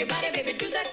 your body, baby, do that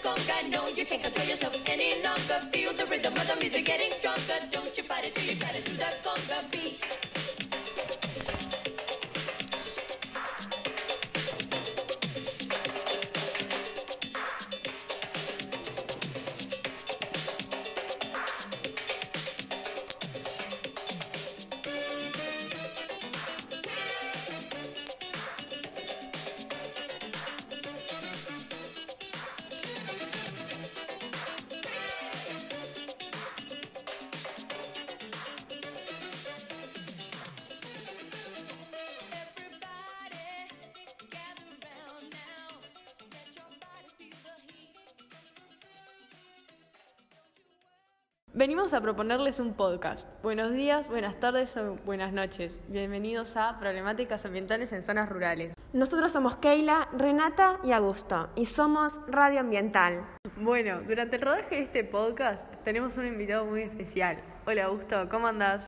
Venimos a proponerles un podcast. Buenos días, buenas tardes o buenas noches. Bienvenidos a Problemáticas Ambientales en Zonas Rurales. Nosotros somos Keila, Renata y Augusto y somos Radio Ambiental. Bueno, durante el rodaje de este podcast tenemos un invitado muy especial. Hola Augusto, ¿cómo andás?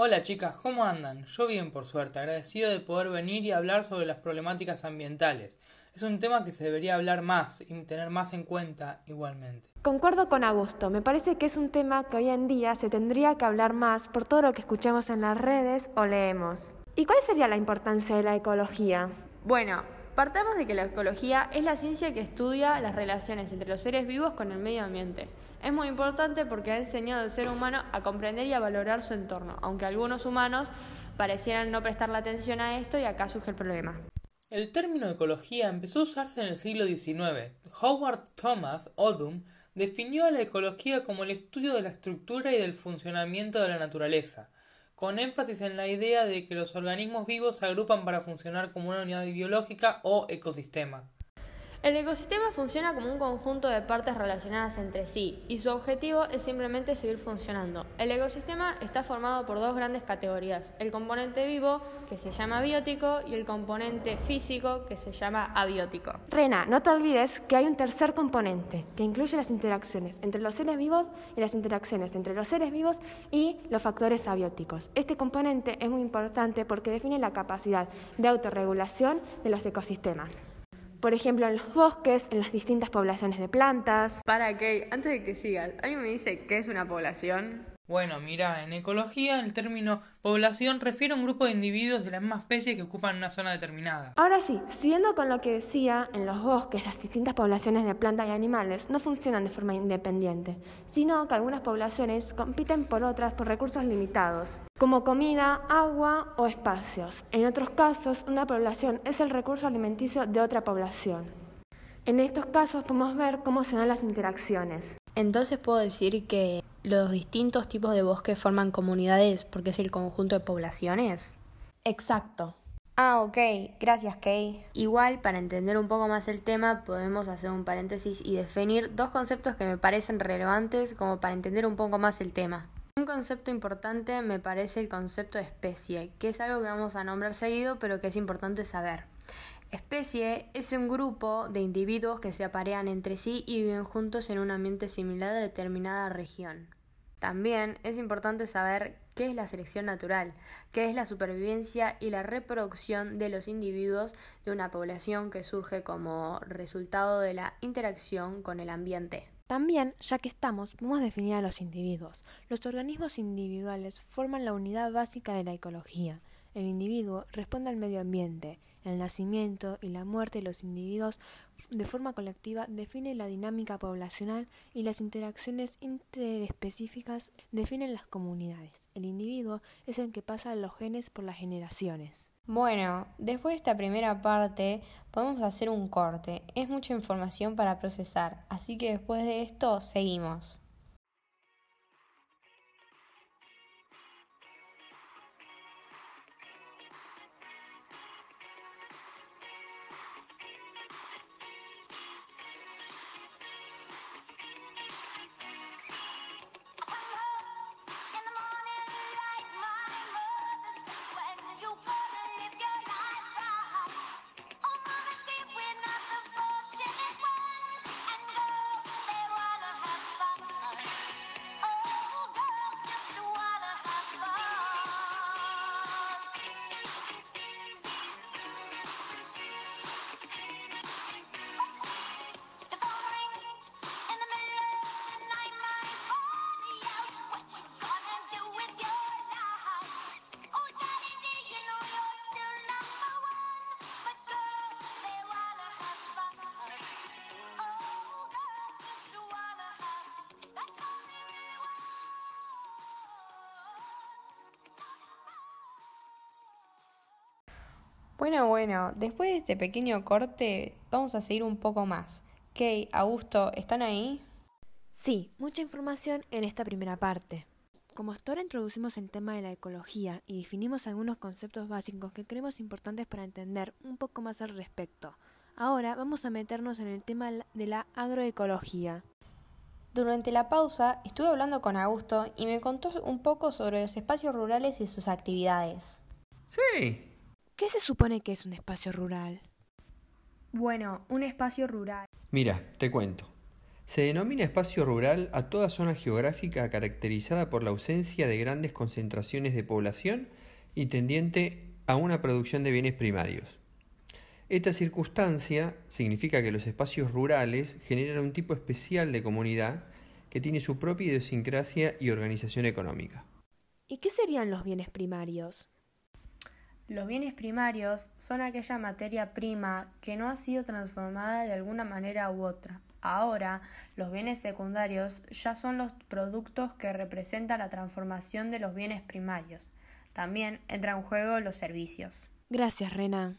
Hola chicas, ¿cómo andan? Yo bien por suerte, agradecido de poder venir y hablar sobre las problemáticas ambientales. Es un tema que se debería hablar más y tener más en cuenta igualmente. Concuerdo con Augusto, me parece que es un tema que hoy en día se tendría que hablar más por todo lo que escuchamos en las redes o leemos. ¿Y cuál sería la importancia de la ecología? Bueno, partamos de que la ecología es la ciencia que estudia las relaciones entre los seres vivos con el medio ambiente. Es muy importante porque ha enseñado al ser humano a comprender y a valorar su entorno, aunque algunos humanos parecieran no prestarle atención a esto y acá surge el problema. El término ecología empezó a usarse en el siglo XIX. Howard Thomas Odum definió a la ecología como el estudio de la estructura y del funcionamiento de la naturaleza, con énfasis en la idea de que los organismos vivos se agrupan para funcionar como una unidad biológica o ecosistema. El ecosistema funciona como un conjunto de partes relacionadas entre sí y su objetivo es simplemente seguir funcionando. El ecosistema está formado por dos grandes categorías, el componente vivo, que se llama biótico, y el componente físico, que se llama abiótico. Rena, no te olvides que hay un tercer componente que incluye las interacciones entre los seres vivos y las interacciones entre los seres vivos y los factores abióticos. Este componente es muy importante porque define la capacidad de autorregulación de los ecosistemas. Por ejemplo, en los bosques, en las distintas poblaciones de plantas. Para que, antes de que sigas, ¿alguien me dice qué es una población? Bueno, mira, en ecología el término población refiere a un grupo de individuos de la misma especie que ocupan una zona determinada. Ahora sí, siguiendo con lo que decía, en los bosques las distintas poblaciones de plantas y animales no funcionan de forma independiente, sino que algunas poblaciones compiten por otras por recursos limitados, como comida, agua o espacios. En otros casos, una población es el recurso alimenticio de otra población. En estos casos podemos ver cómo se dan las interacciones. Entonces puedo decir que los distintos tipos de bosques forman comunidades porque es el conjunto de poblaciones. Exacto. Ah, ok. Gracias, Kay. Igual, para entender un poco más el tema, podemos hacer un paréntesis y definir dos conceptos que me parecen relevantes como para entender un poco más el tema. Un concepto importante me parece el concepto de especie, que es algo que vamos a nombrar seguido, pero que es importante saber. Especie es un grupo de individuos que se aparean entre sí y viven juntos en un ambiente similar a determinada región. También es importante saber qué es la selección natural, qué es la supervivencia y la reproducción de los individuos de una población que surge como resultado de la interacción con el ambiente. También, ya que estamos, podemos definir a los individuos. Los organismos individuales forman la unidad básica de la ecología. El individuo responde al medio ambiente. El nacimiento y la muerte de los individuos de forma colectiva definen la dinámica poblacional y las interacciones interespecíficas definen las comunidades. El individuo es el que pasa los genes por las generaciones. Bueno, después de esta primera parte podemos hacer un corte. Es mucha información para procesar, así que después de esto seguimos. Bueno, bueno, después de este pequeño corte vamos a seguir un poco más. Kay, Augusto, ¿están ahí? Sí, mucha información en esta primera parte. Como hasta ahora introducimos el tema de la ecología y definimos algunos conceptos básicos que creemos importantes para entender un poco más al respecto. Ahora vamos a meternos en el tema de la agroecología. Durante la pausa estuve hablando con Augusto y me contó un poco sobre los espacios rurales y sus actividades. Sí. ¿Qué se supone que es un espacio rural? Bueno, un espacio rural. Mira, te cuento. Se denomina espacio rural a toda zona geográfica caracterizada por la ausencia de grandes concentraciones de población y tendiente a una producción de bienes primarios. Esta circunstancia significa que los espacios rurales generan un tipo especial de comunidad que tiene su propia idiosincrasia y organización económica. ¿Y qué serían los bienes primarios? Los bienes primarios son aquella materia prima que no ha sido transformada de alguna manera u otra. Ahora, los bienes secundarios ya son los productos que representan la transformación de los bienes primarios. También entran en juego los servicios. Gracias, Rena.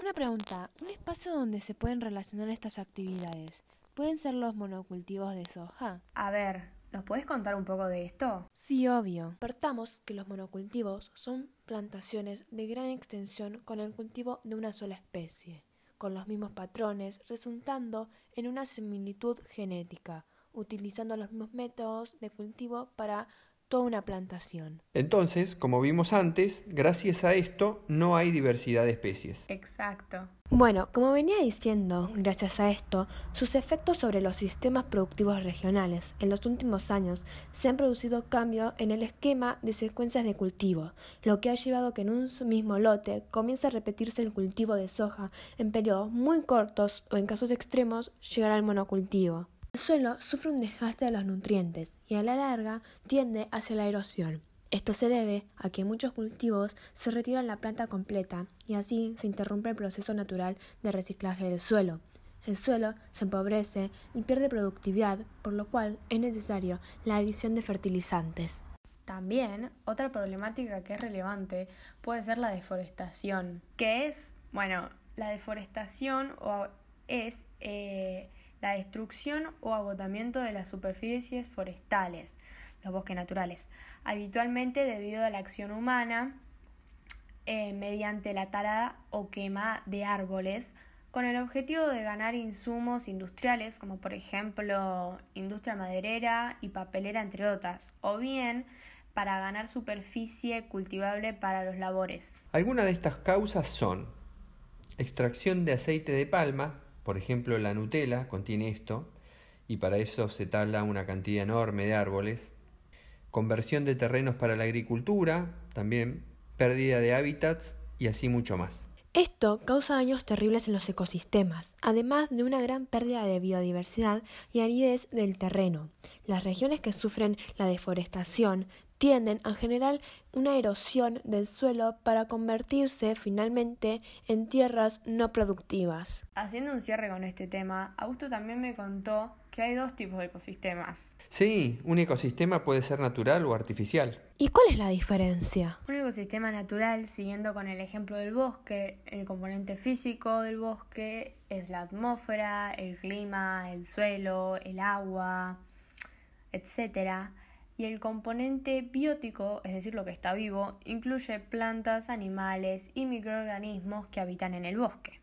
Una pregunta, ¿un espacio donde se pueden relacionar estas actividades? ¿Pueden ser los monocultivos de soja? A ver, ¿nos puedes contar un poco de esto? Sí, obvio. Partamos que los monocultivos son plantaciones de gran extensión con el cultivo de una sola especie, con los mismos patrones, resultando en una similitud genética, utilizando los mismos métodos de cultivo para toda una plantación. Entonces, como vimos antes, gracias a esto no hay diversidad de especies. Exacto. Bueno, como venía diciendo, gracias a esto, sus efectos sobre los sistemas productivos regionales en los últimos años se han producido cambios en el esquema de secuencias de cultivo, lo que ha llevado a que en un mismo lote comience a repetirse el cultivo de soja en periodos muy cortos o en casos extremos llegar al monocultivo. El suelo sufre un desgaste de los nutrientes y a la larga tiende hacia la erosión. Esto se debe a que muchos cultivos se retiran la planta completa y así se interrumpe el proceso natural de reciclaje del suelo. El suelo se empobrece y pierde productividad, por lo cual es necesario la adición de fertilizantes. También otra problemática que es relevante puede ser la deforestación, que es, bueno, la deforestación o es eh, la destrucción o agotamiento de las superficies forestales, los bosques naturales, habitualmente debido a la acción humana eh, mediante la tala o quema de árboles, con el objetivo de ganar insumos industriales como por ejemplo industria maderera y papelera entre otras, o bien para ganar superficie cultivable para los labores. Algunas de estas causas son extracción de aceite de palma, por ejemplo, la Nutella contiene esto, y para eso se tala una cantidad enorme de árboles. Conversión de terrenos para la agricultura, también pérdida de hábitats y así mucho más. Esto causa daños terribles en los ecosistemas, además de una gran pérdida de biodiversidad y aridez del terreno. Las regiones que sufren la deforestación tienden a generar una erosión del suelo para convertirse finalmente en tierras no productivas. Haciendo un cierre con este tema, Augusto también me contó que hay dos tipos de ecosistemas. Sí, un ecosistema puede ser natural o artificial. ¿Y cuál es la diferencia? Un ecosistema natural, siguiendo con el ejemplo del bosque, el componente físico del bosque es la atmósfera, el clima, el suelo, el agua, etcétera y el componente biótico, es decir, lo que está vivo, incluye plantas, animales y microorganismos que habitan en el bosque.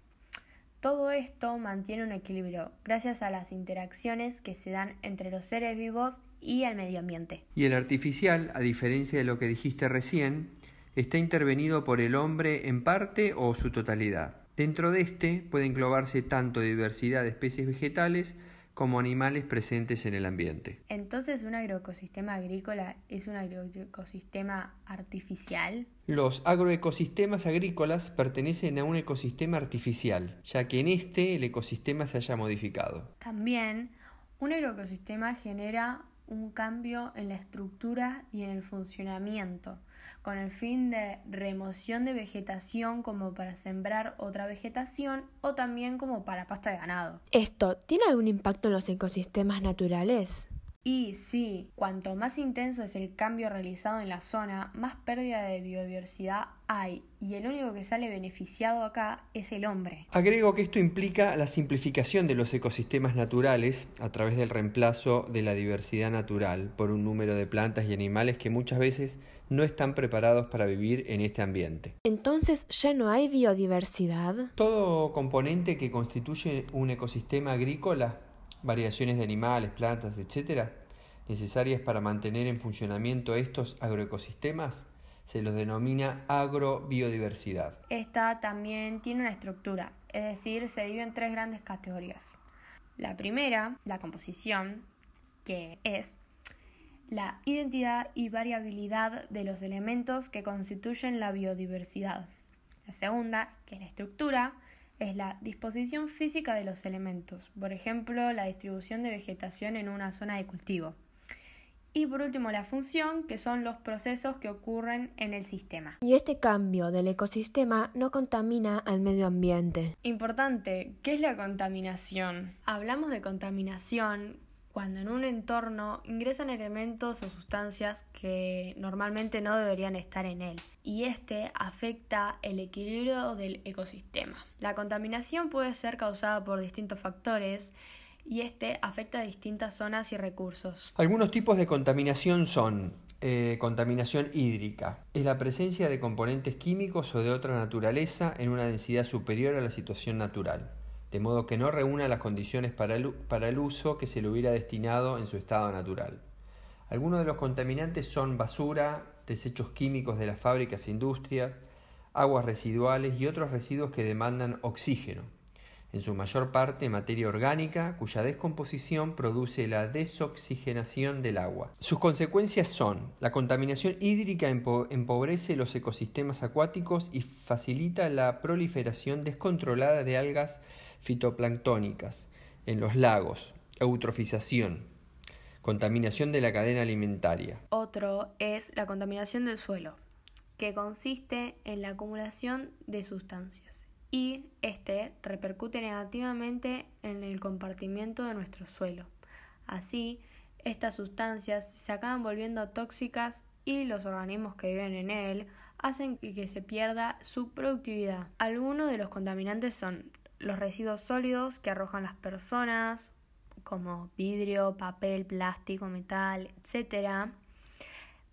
Todo esto mantiene un equilibrio gracias a las interacciones que se dan entre los seres vivos y el medio ambiente. Y el artificial, a diferencia de lo que dijiste recién, está intervenido por el hombre en parte o su totalidad. Dentro de este puede englobarse tanto diversidad de especies vegetales como animales presentes en el ambiente. Entonces, ¿un agroecosistema agrícola es un agroecosistema artificial? Los agroecosistemas agrícolas pertenecen a un ecosistema artificial, ya que en este el ecosistema se haya modificado. También, un agroecosistema genera un cambio en la estructura y en el funcionamiento, con el fin de remoción de vegetación como para sembrar otra vegetación o también como para pasta de ganado. ¿Esto tiene algún impacto en los ecosistemas naturales? Y sí, cuanto más intenso es el cambio realizado en la zona, más pérdida de biodiversidad hay, y el único que sale beneficiado acá es el hombre. Agrego que esto implica la simplificación de los ecosistemas naturales a través del reemplazo de la diversidad natural por un número de plantas y animales que muchas veces no están preparados para vivir en este ambiente. Entonces ya no hay biodiversidad. Todo componente que constituye un ecosistema agrícola variaciones de animales, plantas, etc., necesarias para mantener en funcionamiento estos agroecosistemas, se los denomina agrobiodiversidad. Esta también tiene una estructura, es decir, se divide en tres grandes categorías. La primera, la composición, que es la identidad y variabilidad de los elementos que constituyen la biodiversidad. La segunda, que es la estructura, es la disposición física de los elementos, por ejemplo, la distribución de vegetación en una zona de cultivo. Y por último, la función, que son los procesos que ocurren en el sistema. Y este cambio del ecosistema no contamina al medio ambiente. Importante, ¿qué es la contaminación? Hablamos de contaminación cuando en un entorno ingresan elementos o sustancias que normalmente no deberían estar en él y este afecta el equilibrio del ecosistema. La contaminación puede ser causada por distintos factores y este afecta a distintas zonas y recursos. Algunos tipos de contaminación son eh, contaminación hídrica. Es la presencia de componentes químicos o de otra naturaleza en una densidad superior a la situación natural de modo que no reúna las condiciones para el, para el uso que se le hubiera destinado en su estado natural. Algunos de los contaminantes son basura, desechos químicos de las fábricas e industrias, aguas residuales y otros residuos que demandan oxígeno, en su mayor parte materia orgánica cuya descomposición produce la desoxigenación del agua. Sus consecuencias son la contaminación hídrica empobrece los ecosistemas acuáticos y facilita la proliferación descontrolada de algas fitoplanctónicas en los lagos, eutrofización, contaminación de la cadena alimentaria. Otro es la contaminación del suelo, que consiste en la acumulación de sustancias y este repercute negativamente en el compartimiento de nuestro suelo. Así, estas sustancias se acaban volviendo tóxicas y los organismos que viven en él hacen que se pierda su productividad. Algunos de los contaminantes son los residuos sólidos que arrojan las personas, como vidrio, papel, plástico, metal, etc.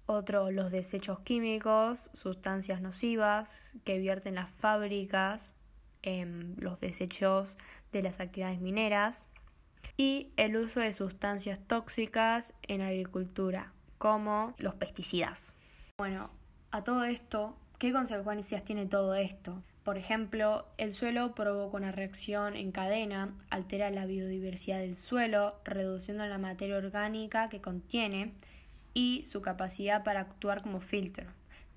Otro, los desechos químicos, sustancias nocivas que vierten las fábricas, los desechos de las actividades mineras y el uso de sustancias tóxicas en agricultura, como los pesticidas. Bueno, a todo esto, ¿qué consecuencias tiene todo esto? Por ejemplo, el suelo provoca una reacción en cadena, altera la biodiversidad del suelo, reduciendo la materia orgánica que contiene y su capacidad para actuar como filtro.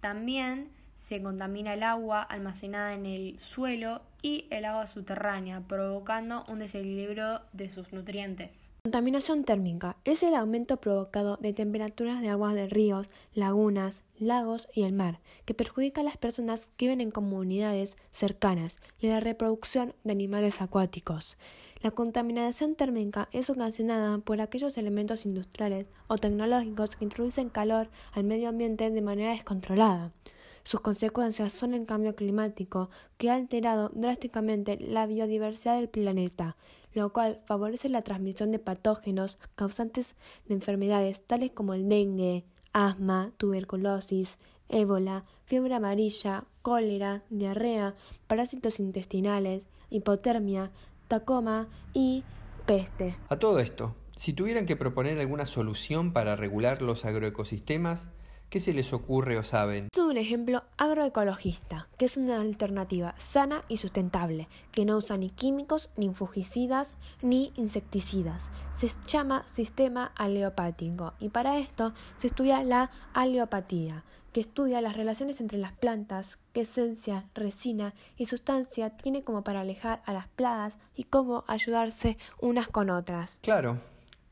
También se contamina el agua almacenada en el suelo y el agua subterránea, provocando un desequilibrio de sus nutrientes. Contaminación térmica es el aumento provocado de temperaturas de aguas de ríos, lagunas, lagos y el mar, que perjudica a las personas que viven en comunidades cercanas y a la reproducción de animales acuáticos. La contaminación térmica es ocasionada por aquellos elementos industriales o tecnológicos que introducen calor al medio ambiente de manera descontrolada. Sus consecuencias son el cambio climático, que ha alterado drásticamente la biodiversidad del planeta, lo cual favorece la transmisión de patógenos causantes de enfermedades tales como el dengue, asma, tuberculosis, ébola, fiebre amarilla, cólera, diarrea, parásitos intestinales, hipotermia, tacoma y peste. A todo esto, si tuvieran que proponer alguna solución para regular los agroecosistemas, ¿Qué se les ocurre o saben? Es un ejemplo agroecologista, que es una alternativa sana y sustentable, que no usa ni químicos, ni fungicidas, ni insecticidas. Se llama sistema aleopático y para esto se estudia la aleopatía, que estudia las relaciones entre las plantas, qué esencia, resina y sustancia tiene como para alejar a las plagas y cómo ayudarse unas con otras. Claro,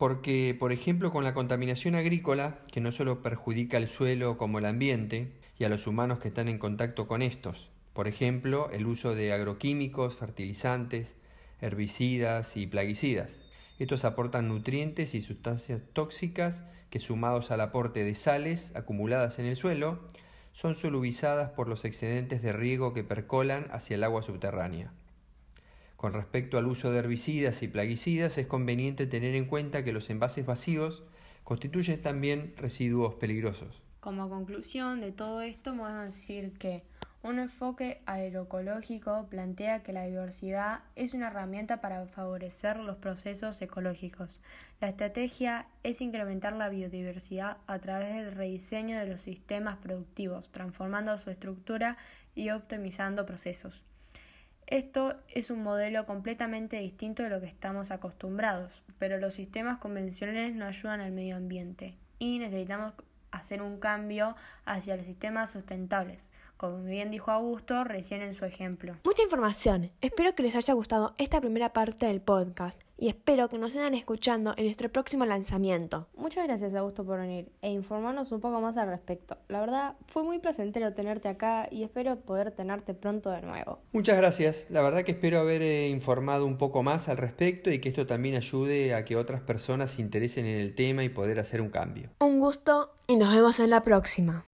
porque, por ejemplo, con la contaminación agrícola, que no solo perjudica al suelo como el ambiente y a los humanos que están en contacto con estos, por ejemplo, el uso de agroquímicos, fertilizantes, herbicidas y plaguicidas, Estos aportan nutrientes y sustancias tóxicas que sumados al aporte de sales acumuladas en el suelo, son solubilizadas por los excedentes de riego que percolan hacia el agua subterránea. Con respecto al uso de herbicidas y plaguicidas, es conveniente tener en cuenta que los envases vacíos constituyen también residuos peligrosos. Como conclusión de todo esto, podemos decir que un enfoque agroecológico plantea que la diversidad es una herramienta para favorecer los procesos ecológicos. La estrategia es incrementar la biodiversidad a través del rediseño de los sistemas productivos, transformando su estructura y optimizando procesos. Esto es un modelo completamente distinto de lo que estamos acostumbrados, pero los sistemas convencionales no ayudan al medio ambiente y necesitamos hacer un cambio hacia los sistemas sustentables, como bien dijo Augusto recién en su ejemplo. Mucha información. Espero que les haya gustado esta primera parte del podcast y espero que nos sigan escuchando en nuestro próximo lanzamiento. Muchas gracias Augusto por venir e informarnos un poco más al respecto. La verdad fue muy placentero tenerte acá y espero poder tenerte pronto de nuevo. Muchas gracias. La verdad que espero haber eh, informado un poco más al respecto y que esto también ayude a que otras personas se interesen en el tema y poder hacer un cambio. Un gusto y nos vemos en la próxima.